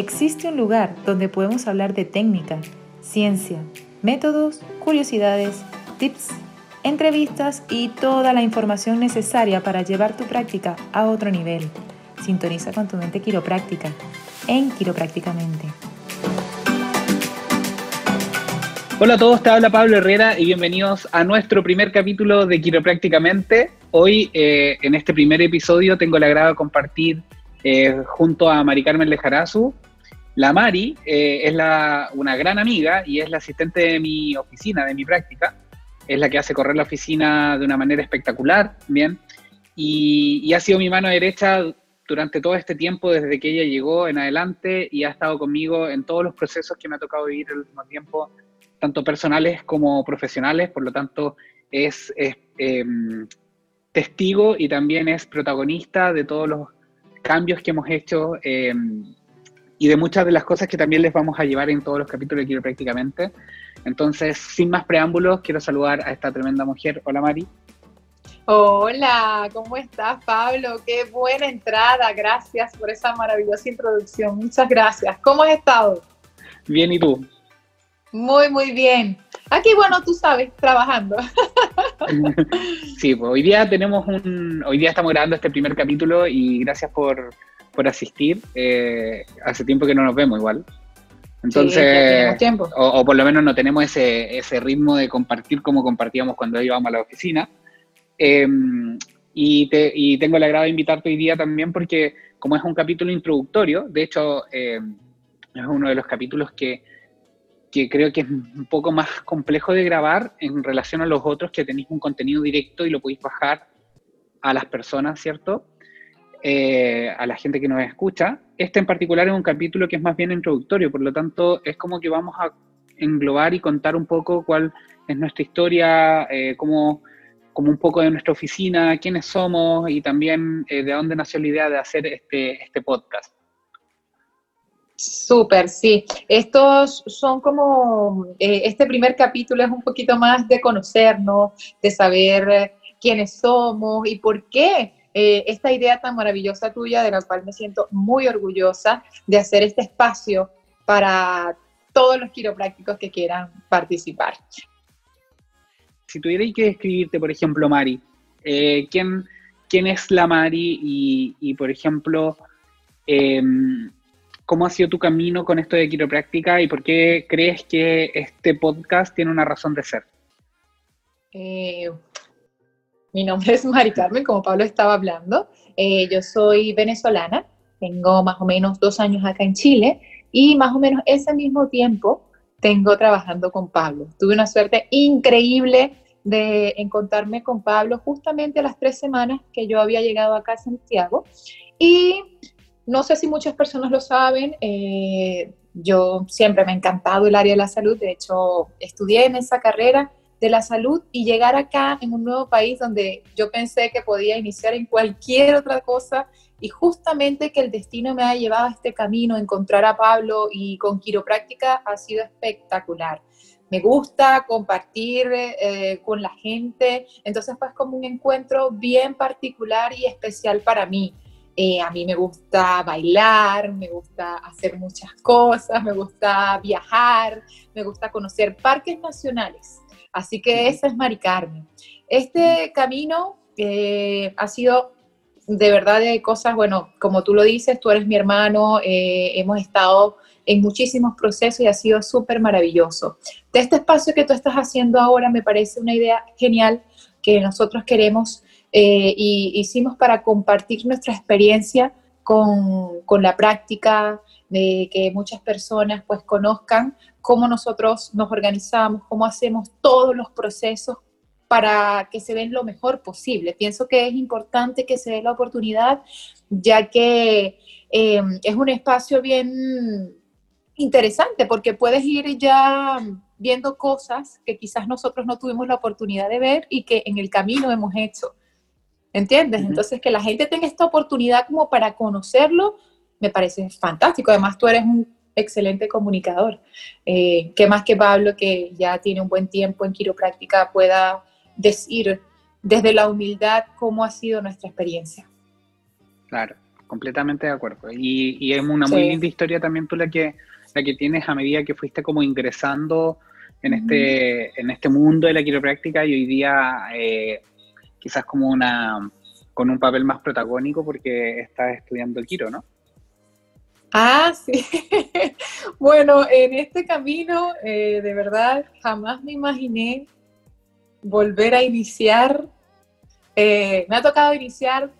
existe un lugar donde podemos hablar de técnica, ciencia, métodos, curiosidades, tips, entrevistas y toda la información necesaria para llevar tu práctica a otro nivel. Sintoniza con tu mente quiropráctica en Quiroprácticamente. Hola a todos, te habla Pablo Herrera y bienvenidos a nuestro primer capítulo de Quiroprácticamente. Hoy, eh, en este primer episodio, tengo el agrado de compartir eh, junto a Mari Carmen Lejarazu. La Mari eh, es una gran amiga y es la asistente de mi oficina, de mi práctica. Es la que hace correr la oficina de una manera espectacular, ¿bien? Y, y ha sido mi mano derecha durante todo este tiempo, desde que ella llegó en adelante y ha estado conmigo en todos los procesos que me ha tocado vivir el último tiempo tanto personales como profesionales, por lo tanto es, em, testigo y también es protagonista de todos los cambios que hemos hecho em, y de muchas de las cosas que también les vamos a llevar en todos los capítulos de Quiero prácticamente. Entonces, sin más preámbulos, quiero saludar a esta tremenda mujer. Hola Mari. Hola, ¿cómo estás Pablo? Qué buena entrada, gracias por esa maravillosa introducción. Muchas gracias. ¿Cómo has estado? Bien, ¿y tú? Muy, muy bien. Aquí, bueno, tú sabes, trabajando. Sí, pues hoy día tenemos un, hoy día estamos grabando este primer capítulo y gracias por, asistir. Eh, hace tiempo que no nos vemos igual. Entonces, tiempo. O, por lo menos no tenemos ese, ese ritmo de compartir como compartíamos cuando íbamos a la oficina. Em, y, te, y, tengo el agrado de invitarte hoy día también porque como es un capítulo introductorio, de hecho em, es uno de los capítulos que que creo que es un poco más complejo de grabar en relación a los otros que tenéis un contenido directo y lo podéis bajar a las personas, ¿cierto? Eh, a la gente que nos escucha. Este en particular es un capítulo que es más bien introductorio, por lo tanto es como que vamos a englobar y contar un poco cuál es nuestra historia, eh, como un poco de nuestra oficina, quiénes somos y también eh, de dónde nació la idea de hacer este, este podcast. Súper, sí. Estos son como, eh, este primer capítulo es un poquito más de conocernos, de saber eh, quiénes somos y por qué eh, esta idea tan maravillosa tuya, de la cual me siento muy orgullosa de hacer este espacio para todos los quiroprácticos que quieran participar. Si tuvierais que describirte, por ejemplo, Mari, ¿quién, ¿quién es la Mari y, y por ejemplo, em, ¿Cómo ha sido tu camino con esto de quiropráctica y por qué crees que este podcast tiene una razón de ser? Eh, mi nombre es Mari Carmen, como Pablo estaba hablando. Eh, yo soy venezolana, tengo más o menos dos años acá en Chile y más o menos ese mismo tiempo tengo trabajando con Pablo. Tuve una suerte increíble de encontrarme con Pablo justamente a las tres semanas que yo había llegado acá a Santiago y no sé si muchas personas lo saben, eh, yo siempre me ha encantado el área de la salud, de hecho estudié en esa carrera de la salud y llegar acá en un nuevo país donde yo pensé que podía iniciar en cualquier otra cosa y justamente que el destino me ha llevado a este camino, encontrar a Pablo y con quiropráctica ha sido espectacular. Me gusta compartir eh, con la gente, entonces fue como un encuentro bien particular y especial para mí. Eh, a mí me gusta bailar, me gusta hacer muchas cosas, me gusta viajar, me gusta conocer parques nacionales. Así que esa es Mari Carmen. Este camino eh, ha sido de verdad de cosas, bueno, como tú lo dices, tú eres mi hermano, eh, hemos estado en muchísimos procesos y ha sido súper maravilloso. De este espacio que tú estás haciendo ahora me parece una idea genial que nosotros queremos eh, y hicimos para compartir nuestra experiencia con, con, la práctica, de que muchas personas pues conozcan cómo nosotros nos organizamos, cómo hacemos todos los procesos para que se den lo mejor posible. Pienso que es importante que se dé la oportunidad, ya que eh, es un espacio bien interesante porque puedes ir ya viendo cosas que quizás nosotros no tuvimos la oportunidad de ver y que en el camino hemos hecho. ¿Entiendes? Entonces, que la gente tenga esta oportunidad como para conocerlo, me parece fantástico. Además, tú eres un excelente comunicador. Eh, ¿Qué más que Pablo, que ya tiene un buen tiempo en quiropráctica, pueda decir desde la humildad cómo ha sido nuestra experiencia? Claro. completamente de acuerdo. Y, es una muy linda historia también tú la que, la que tienes a medida que fuiste como ingresando en este, en este mundo de la quiropráctica y hoy día eh, quizás como una con un papel más protagónico porque estás estudiando el quiro, ¿no? Ah, sí. bueno, en este camino, eh, de verdad, jamás me imaginé volver a iniciar. Eh, me ha tocado iniciar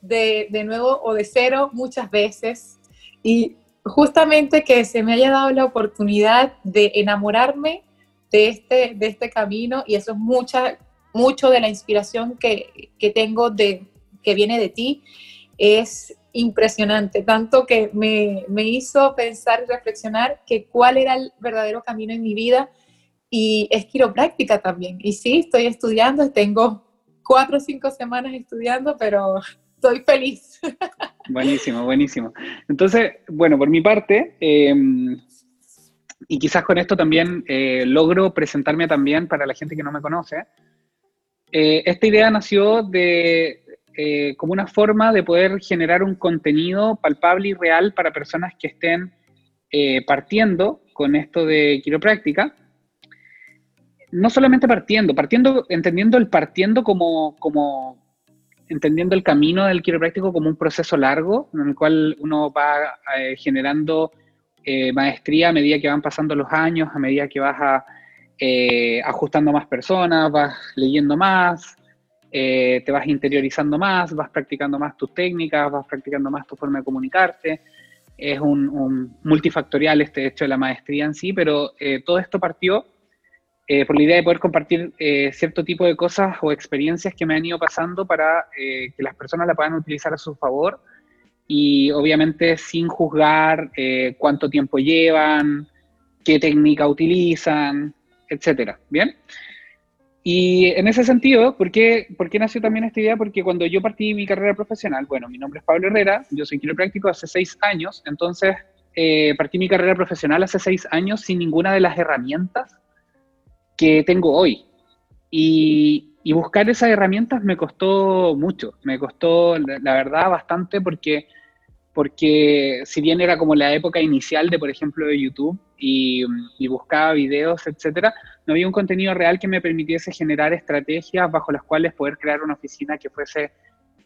de, de, nuevo o de cero muchas veces y justamente que se me haya dado la oportunidad de enamorarme de este, de este camino y eso es mucha, mucho de la inspiración que, que tengo de, que viene de ti. Es impresionante, tanto que me, me, hizo pensar y reflexionar que cuál era el verdadero camino en mi vida y es quiropráctica también. Y sí, estoy estudiando, tengo cuatro o cinco semanas estudiando, pero estoy feliz. Buenísimo, buenísimo. Entonces, bueno, por mi parte, em, y quizás con esto también eh, logro presentarme también para la gente que no me conoce. Eh, esta idea nació de, eh, como una forma de poder generar un contenido palpable y real para personas que estén eh, partiendo con esto de quiropráctica. No solamente partiendo, partiendo, entendiendo el partiendo como, como entendiendo el camino del quiropráctico como un proceso largo en el cual uno va eh, generando maestría a medida que van pasando los años, a medida que vas a, ajustando más personas, vas leyendo más, eh, te vas interiorizando más, vas practicando más tus técnicas, vas practicando más tu forma de comunicarte. Es un, multifactorial este hecho de la maestría en sí, pero eh, todo esto partió eh, por la idea de poder compartir cierto tipo de cosas o experiencias que me han ido pasando para que las personas la puedan utilizar a su favor y obviamente sin juzgar cuánto tiempo llevan, qué técnica utilizan, etcétera. ¿Bien? Y en ese sentido, ¿por qué, ¿por nació también esta idea? Porque cuando yo partí mi carrera profesional, bueno, mi nombre es Pablo Herrera, yo soy quiropráctico hace seis años, entonces eh, partí mi carrera profesional hace seis años sin ninguna de las herramientas que tengo hoy. Y, y buscar esas herramientas me costó mucho, me costó, la verdad, bastante porque porque si bien era como la época inicial de, por ejemplo, de YouTube y, buscaba videos, etcétera, no había un contenido real que me permitiese generar estrategias bajo las cuales poder crear una oficina que fuese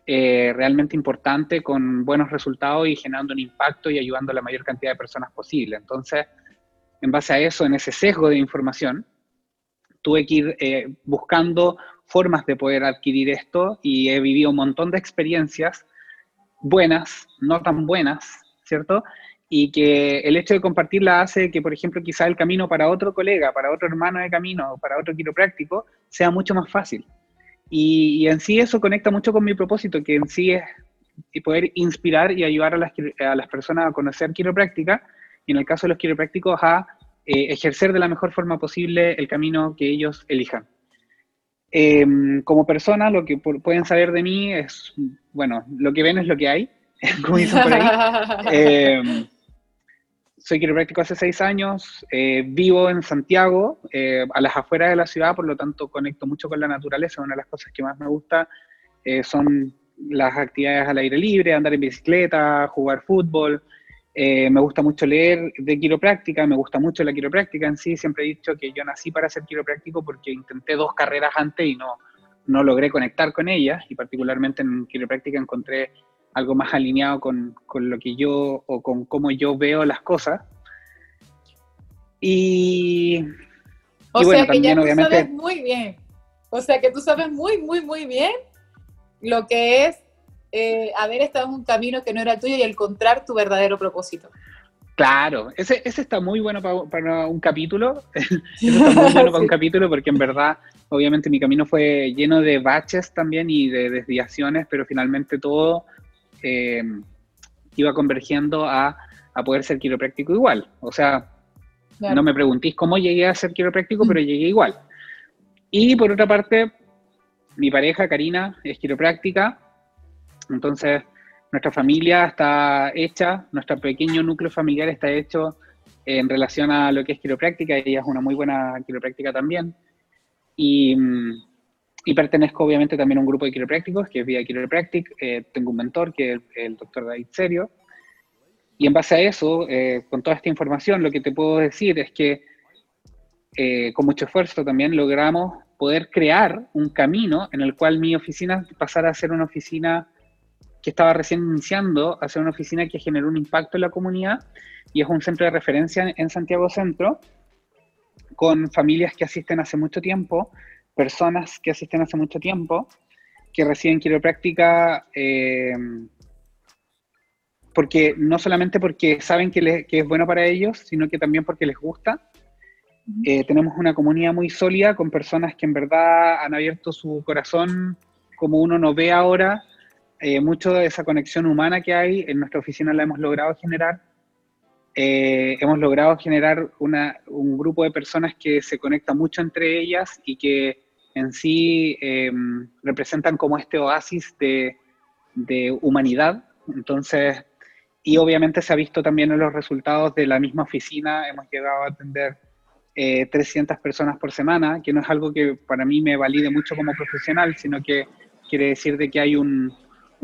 eh, realmente importante, con buenos resultados y generando un impacto y ayudando a la mayor cantidad de personas posible. Entonces, en base a eso, en ese sesgo de información, tuve que ir eh, buscando formas de poder adquirir esto y he vivido un montón de experiencias buenas, no tan buenas, ¿cierto? Y que el hecho de compartirla hace que, por ejemplo, quizá el camino para otro colega, para otro hermano de camino, para otro quiropráctico, sea mucho más fácil. Y, en sí eso conecta mucho con mi propósito, que en sí es poder inspirar y ayudar a las, a las personas a conocer quiropráctica, y en el caso de los quiroprácticos a eh, ejercer de la mejor forma posible el camino que ellos elijan. Em, como persona, lo que pueden saber de mí es, bueno, lo que ven es lo que hay, como dicen por ahí. Em, soy quiropráctico hace seis años, eh, vivo en Santiago, eh, a las afueras de la ciudad, por lo tanto conecto mucho con la naturaleza. Una de las cosas que más me gusta eh, son las actividades al aire libre, andar en bicicleta, jugar fútbol, me gusta mucho leer de quiropráctica, me gusta mucho la quiropráctica en sí. Siempre he dicho que yo nací para ser quiropráctico porque intenté dos carreras antes y no, no logré conectar con ellas. Y particularmente en quiropráctica encontré algo más alineado con, con lo que yo o con cómo yo veo las cosas. Y, o sea que ya tú sabes muy bien. O sea que tú sabes muy, muy, muy bien lo que es eh, haber estado en un camino que no era tuyo y encontrar tu verdadero propósito. Claro, ese, ese está muy bueno para, un capítulo. ese está muy bueno para un capítulo porque en verdad, obviamente, mi camino fue lleno de baches también y de desviaciones, pero finalmente todo eh, iba convergiendo a, a, poder ser quiropráctico igual. O sea, no me preguntéis cómo llegué a ser quiropráctico, pero llegué igual. Y por otra parte, mi pareja, Karina, es quiropráctica. Entonces, nuestra familia está hecha, nuestro pequeño núcleo familiar está hecho en relación a lo que es quiropráctica, ella es una muy buena quiropráctica también. Y, y pertenezco obviamente también a un grupo de quiroprácticos que es Vía Quiropractic. Eh, tengo un mentor que es el, doctor David Serio. Y en base a eso, eh, con toda esta información, lo que te puedo decir es que eh, con mucho esfuerzo también logramos poder crear un camino en el cual mi oficina pasara a ser una oficina que estaba recién iniciando, a ser una oficina que generó un impacto en la comunidad y es un centro de referencia en Santiago Centro, con familias que asisten hace mucho tiempo, personas que asisten hace mucho tiempo, que reciben quiropráctica eh, porque no solamente porque saben que, es bueno para ellos, sino que también porque les gusta. Eh, tenemos una comunidad muy sólida con personas que en verdad han abierto su corazón como uno no ve ahora. Eh, mucho de esa conexión humana que hay en nuestra oficina la hemos logrado generar. hemos logrado generar un grupo de personas que se conecta mucho entre ellas y que en sí em, representan como este oasis de, humanidad. Entonces, y obviamente se ha visto también en los resultados de la misma oficina, hemos llegado a atender 300 eh, personas por semana, que no es algo que para mí me valide mucho como profesional, sino que quiere decir de que hay un,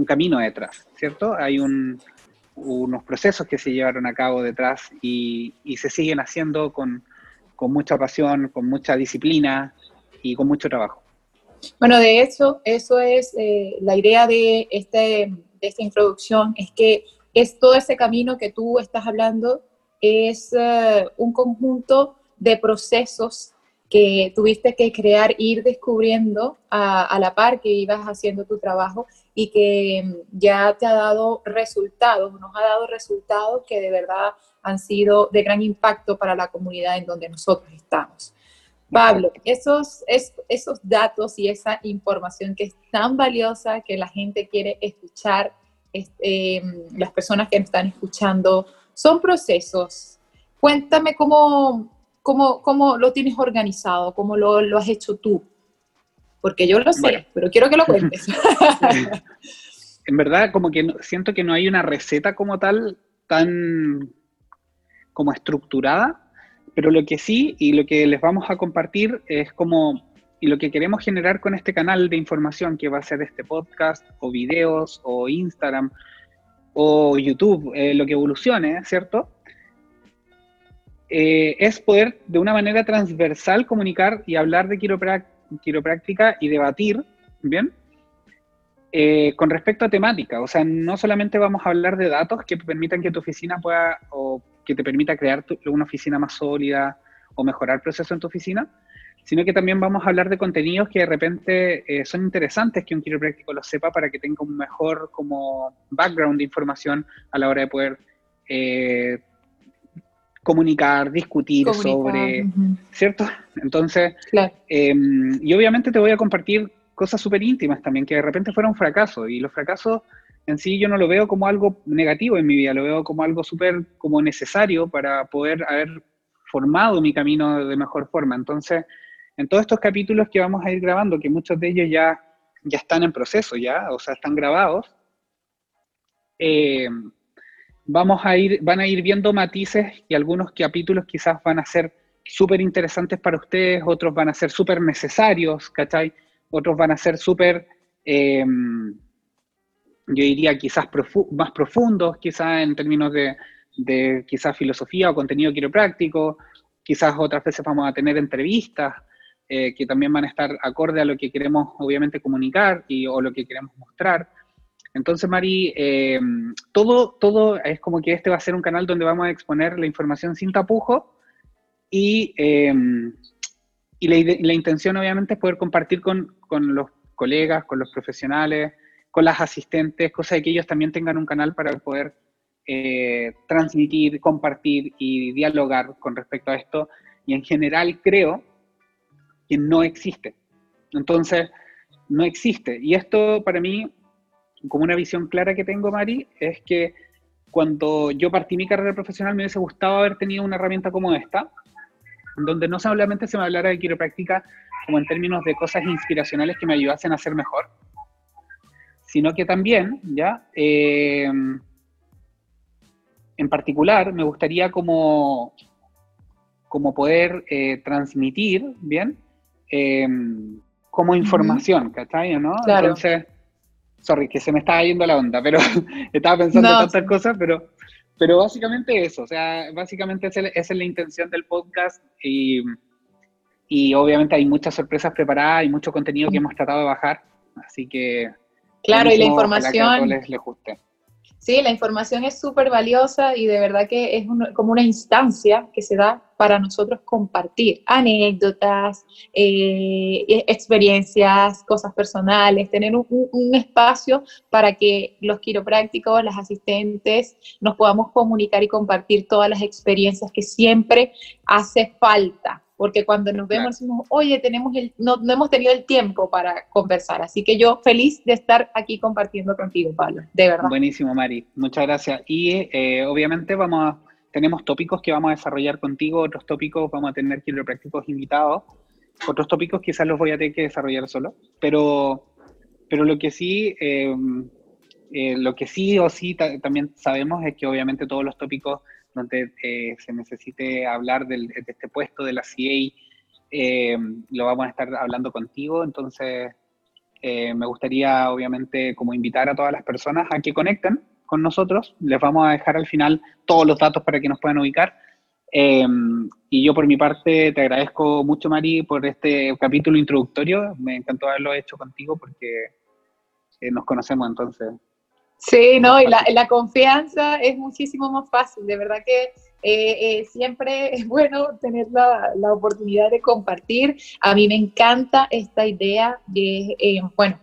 camino detrás, ¿cierto? Hay unos procesos que se llevaron a cabo detrás y, se siguen haciendo con, con, mucha pasión, con mucha disciplina, y con mucho trabajo. Bueno, de hecho, eso es eh, la idea de, este, de esta introducción, es que es todo ese camino que tú estás hablando, es eh, un conjunto de procesos que tuviste que crear, ir descubriendo a, a, la par que ibas haciendo tu trabajo y que mm, ya te ha dado resultados, nos ha dado resultados que de verdad han sido de gran impacto para la comunidad en donde nosotros estamos. Pablo, esos, esos datos y esa información que es tan valiosa que la gente quiere escuchar, este, las personas que están escuchando, son procesos. Cuéntame cómo, cómo, cómo lo tienes organizado, cómo lo, lo, has hecho tú. Porque yo lo sé, pero quiero que lo cuentes. en verdad, como que siento que no hay una receta como tal tan como estructurada, pero lo que sí y lo que les vamos a compartir es como, y lo que queremos generar con este canal de información que va a ser este podcast o videos o Instagram o YouTube, eh, lo que evolucione, ¿cierto? Eh, es poder de una manera transversal comunicar y hablar de quiropráctica y debatir, ¿bien? Eh, con respecto a temática, o sea, no solamente vamos a hablar de datos que permitan que tu oficina pueda que te permita crear una oficina más sólida o mejorar el proceso en tu oficina, sino que también vamos a hablar de contenidos que de repente eh, son interesantes que un quiropráctico lo sepa para que tenga un mejor como background de información a la hora de poder eh, comunicar, discutir sobre, ¿cierto? Entonces, em, y obviamente te voy a compartir cosas súper íntimas también, que de repente fueron un fracaso, y los fracasos en sí yo no lo veo como algo negativo en mi vida, lo veo como algo súper como necesario para poder haber formado mi camino de mejor forma. Entonces, en todos estos capítulos que vamos a ir grabando, que muchos de ellos ya, ya están en proceso, ya, o sea, están grabados, eh, vamos a ir, van a ir viendo matices y algunos capítulos quizás van a ser súper interesantes para ustedes, otros van a ser súper necesarios, ¿cachai? Otros van a ser súper... Eh, yo diría quizás más profundos, quizás en términos de, de quizás filosofía o contenido quiropráctico, quizás otras veces vamos a tener entrevistas eh, que también van a estar acorde a lo que queremos obviamente comunicar y, o lo que queremos mostrar. Entonces, Mari, eh, todo, todo es como que este va a ser un canal donde vamos a exponer la información sin tapujo y, eh, y la, la, intención obviamente es poder compartir con, con los colegas, con los profesionales, con las asistentes, cosa de que ellos también tengan un canal para poder eh, transmitir, compartir y dialogar con respecto a esto. Y en general creo que no existe. Entonces, no existe. Y esto para mí, como una visión clara que tengo, Mari, es que cuando yo partí mi carrera profesional me hubiese gustado haber tenido una herramienta como esta, donde no solamente se me hablara de quiropráctica como en términos de cosas inspiracionales que me ayudasen a ser mejor, sino que también, ¿ya? Eh, en particular, me gustaría como, como poder eh, transmitir, ¿bien? Eh, como información, ¿cachai? ¿no? Entonces, sorry, que se me estaba yendo la onda, pero estaba pensando en tantas cosas, pero, pero básicamente eso, o sea, básicamente esa es la intención del podcast y, y obviamente hay muchas sorpresas preparadas y mucho contenido que hemos tratado de bajar, así que... Claro, y la información... les, les guste. Sí, la información es súper valiosa y de verdad que es como una instancia que se da para nosotros compartir anécdotas, eh, experiencias, cosas personales, tener un, un, espacio para que los quiroprácticos, las asistentes, nos podamos comunicar y compartir todas las experiencias que siempre hace falta porque cuando nos vemos decimos, oye, tenemos el, no, no, hemos tenido el tiempo para conversar. Así que yo feliz de estar aquí compartiendo contigo, Pablo, de verdad. Buenísimo, Mari, muchas gracias. Y eh, obviamente vamos a, tenemos tópicos que vamos a desarrollar contigo, otros tópicos vamos a tener quiroprácticos invitados, otros tópicos quizás los voy a tener que desarrollar solo, pero, pero lo que sí... Eh, eh, lo que sí o sí también sabemos es que obviamente todos los tópicos donde eh, se necesite hablar del, de este puesto de la CA, eh, lo vamos a estar hablando contigo. Entonces, eh, me gustaría, obviamente, como invitar a todas las personas a que conecten con nosotros. Les vamos a dejar al final todos los datos para que nos puedan ubicar. y yo por mi parte te agradezco mucho, Mari, por este capítulo introductorio. Me encantó haberlo hecho contigo porque nos conocemos entonces. Sí, no, y la, la, confianza es muchísimo más fácil. De verdad que eh, eh, siempre es bueno tener la, la, oportunidad de compartir. A mí me encanta esta idea de, eh, bueno,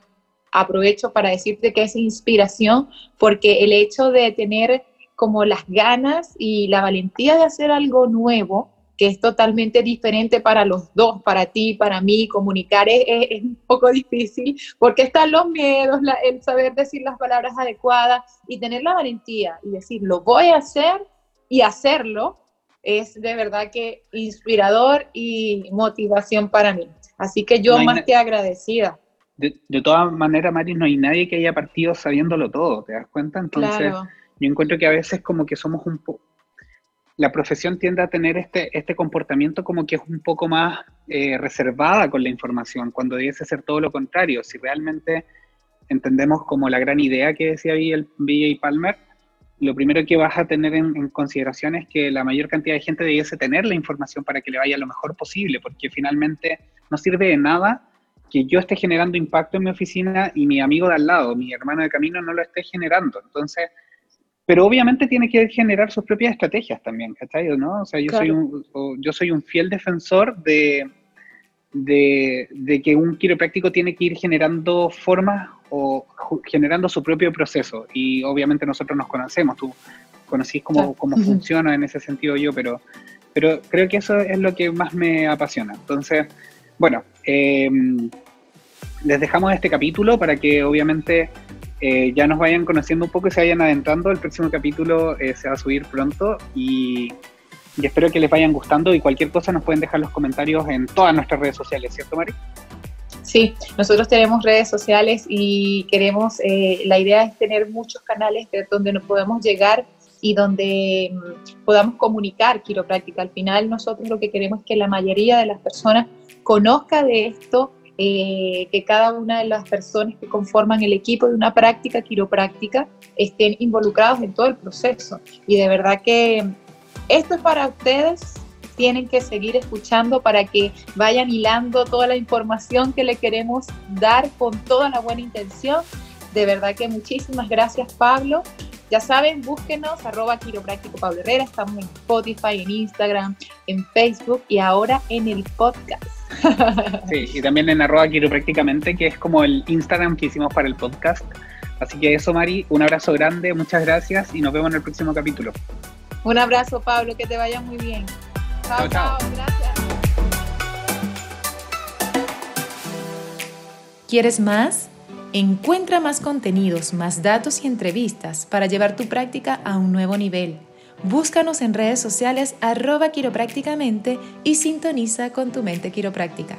aprovecho para decirte que es inspiración, porque el hecho de tener como las ganas y la valentía de hacer algo nuevo, que es totalmente diferente para los dos, para ti, para mí, comunicar es, un poco difícil, porque están los miedos, el saber decir las palabras adecuadas y tener la valentía y decir, lo voy a hacer y hacerlo, es de verdad que inspirador y motivación para mí. Así que yo más que agradecida. De, de, todas maneras, Mari, no hay nadie que haya partido sabiéndolo todo, ¿te das cuenta? Entonces, yo encuentro que a veces como que somos un poco la profesión tiende a tener este, este comportamiento como que es un poco más eh, reservada con la información, cuando debiese ser todo lo contrario. Si realmente entendemos como la gran idea que decía B.J. Palmer, lo primero que vas a tener en, consideración es que la mayor cantidad de gente debiese tener la información para que le vaya lo mejor posible, porque finalmente no sirve de nada que yo esté generando impacto en mi oficina y mi amigo de al lado, mi hermano de camino, no lo esté generando. Entonces, pero obviamente tiene que generar sus propias estrategias también, ¿cachai? ¿no? O sea, yo, soy un, yo soy un fiel defensor de, de, que un quiropráctico tiene que ir generando formas o generando su propio proceso. Y obviamente nosotros nos conocemos, tú conocís cómo, cómo funciona en ese sentido yo, pero, pero creo que eso es lo que más me apasiona. Entonces, bueno, em, les dejamos este capítulo para que obviamente eh, ya nos vayan conociendo un poco y se vayan adentrando. El próximo capítulo eh, se va a subir pronto y, espero que les vayan gustando y cualquier cosa nos pueden dejar los comentarios en todas nuestras redes sociales, ¿cierto, Mari? Sí, nosotros tenemos redes sociales y queremos, eh, la idea es tener muchos canales de donde nos podemos llegar y donde mm, podamos comunicar quiropráctica. Al final nosotros lo que queremos es que la mayoría de las personas conozca de esto, eh, que cada una de las personas que conforman el equipo de una práctica quiropráctica estén involucrados en todo el proceso. Y de verdad que esto es para ustedes, tienen que seguir escuchando para que vayan hilando toda la información que le queremos dar con toda la buena intención. De verdad que muchísimas gracias Pablo. Ya saben, búsquenos, arroba quiropráctico Pablo Herrera, estamos en Spotify, en Instagram, en Facebook y ahora en el podcast. Sí, y también en arroba quiero prácticamente, que es como el Instagram que hicimos para el podcast. Así que eso, Mari, un abrazo grande, muchas gracias y nos vemos en el próximo capítulo. Un abrazo, Pablo, que te vaya muy bien. Chao, chao, gracias. ¿Quieres más? Encuentra más contenidos, más datos y entrevistas para llevar tu práctica a un nuevo nivel. Búscanos en redes sociales arroba quiroprácticamente y sintoniza con tu mente quiropráctica.